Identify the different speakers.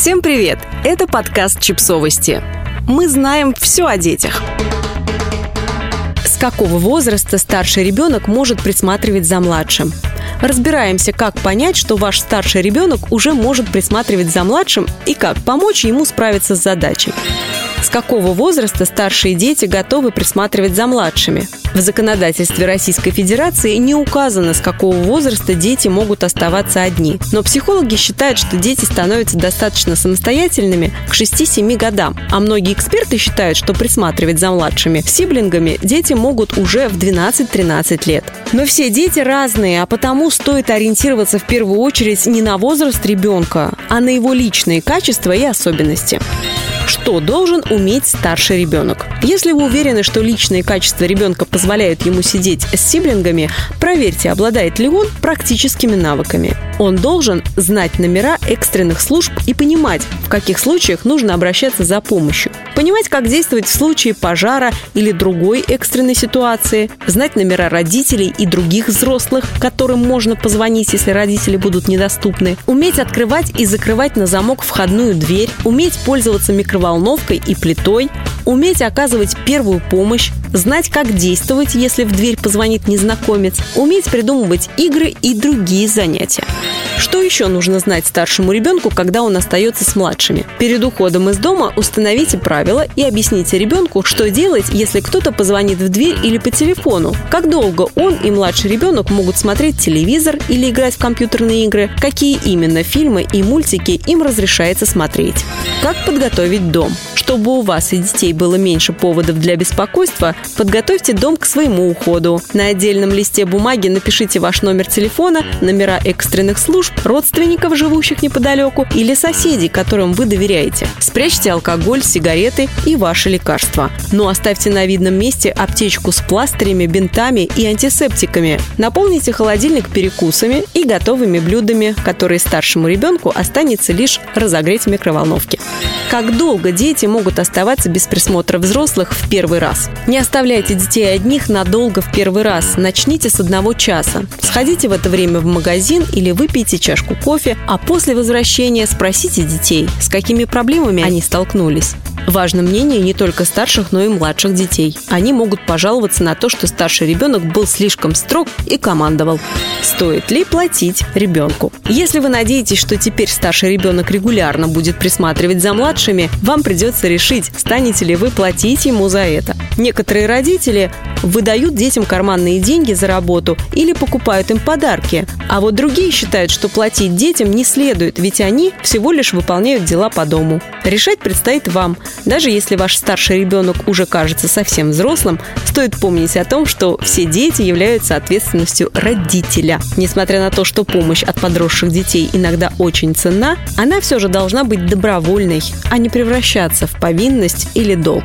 Speaker 1: Всем привет! Это подкаст «Чипсовости». Мы знаем все о детях. С какого возраста старший ребенок может присматривать за младшим? Разбираемся, как понять, что ваш старший ребенок уже может присматривать за младшим и как помочь ему справиться с задачей. С какого возраста старшие дети готовы присматривать за младшими? В законодательстве Российской Федерации не указано, с какого возраста дети могут оставаться одни. Но психологи считают, что дети становятся достаточно самостоятельными к 6-7 годам. А многие эксперты считают, что присматривать за младшими сиблингами дети могут уже в 12-13 лет. Но все дети разные, а потому стоит ориентироваться в первую очередь не на возраст ребенка, а на его личные качества и особенности что должен уметь старший ребенок. Если вы уверены, что личные качества ребенка позволяют ему сидеть с сиблингами, проверьте, обладает ли он практическими навыками. Он должен знать номера экстренных служб и понимать, в каких случаях нужно обращаться за помощью. Понимать, как действовать в случае пожара или другой экстренной ситуации. Знать номера родителей и других взрослых, которым можно позвонить, если родители будут недоступны. Уметь открывать и закрывать на замок входную дверь. Уметь пользоваться микроволновкой и плитой. Уметь оказывать первую помощь. Знать, как действовать, если в дверь позвонит незнакомец. Уметь придумывать игры и другие занятия. Что еще нужно знать старшему ребенку, когда он остается с младшими? Перед уходом из дома установите правила и объясните ребенку, что делать, если кто-то позвонит в дверь или по телефону. Как долго он и младший ребенок могут смотреть телевизор или играть в компьютерные игры, какие именно фильмы и мультики им разрешается смотреть. Как подготовить дом? Чтобы у вас и детей было меньше поводов для беспокойства, подготовьте дом к своему уходу. На отдельном листе бумаги напишите ваш номер телефона, номера экстренных служб, родственников, живущих неподалеку, или соседей, которым вы доверяете. Спрячьте алкоголь, сигареты и ваши лекарства. Но оставьте на видном месте аптечку с пластырями, бинтами и антисептиками. Наполните холодильник перекусами и готовыми блюдами, которые старшему ребенку останется лишь разогреть в микроволновке. Как долго дети могут оставаться без присмотра взрослых в первый раз? Не оставляйте детей одних надолго в первый раз. Начните с одного часа. Сходите в это время в магазин или выпейте чашку кофе, а после возвращения спросите детей, с какими проблемами они столкнулись. Важно мнение не только старших, но и младших детей. Они могут пожаловаться на то, что старший ребенок был слишком строг и командовал. Стоит ли платить ребенку? Если вы надеетесь, что теперь старший ребенок регулярно будет присматривать за младшими, вам придется решить, станете ли вы платить ему за это. Некоторые родители выдают детям карманные деньги за работу или покупают им подарки, а вот другие считают, что платить детям не следует, ведь они всего лишь выполняют дела по дому. Решать предстоит вам. Даже если ваш старший ребенок уже кажется совсем взрослым, стоит помнить о том, что все дети являются ответственностью родителя. Несмотря на то, что помощь от подросших детей иногда очень ценна, она все же должна быть добровольной, а не превращаться в повинность или долг.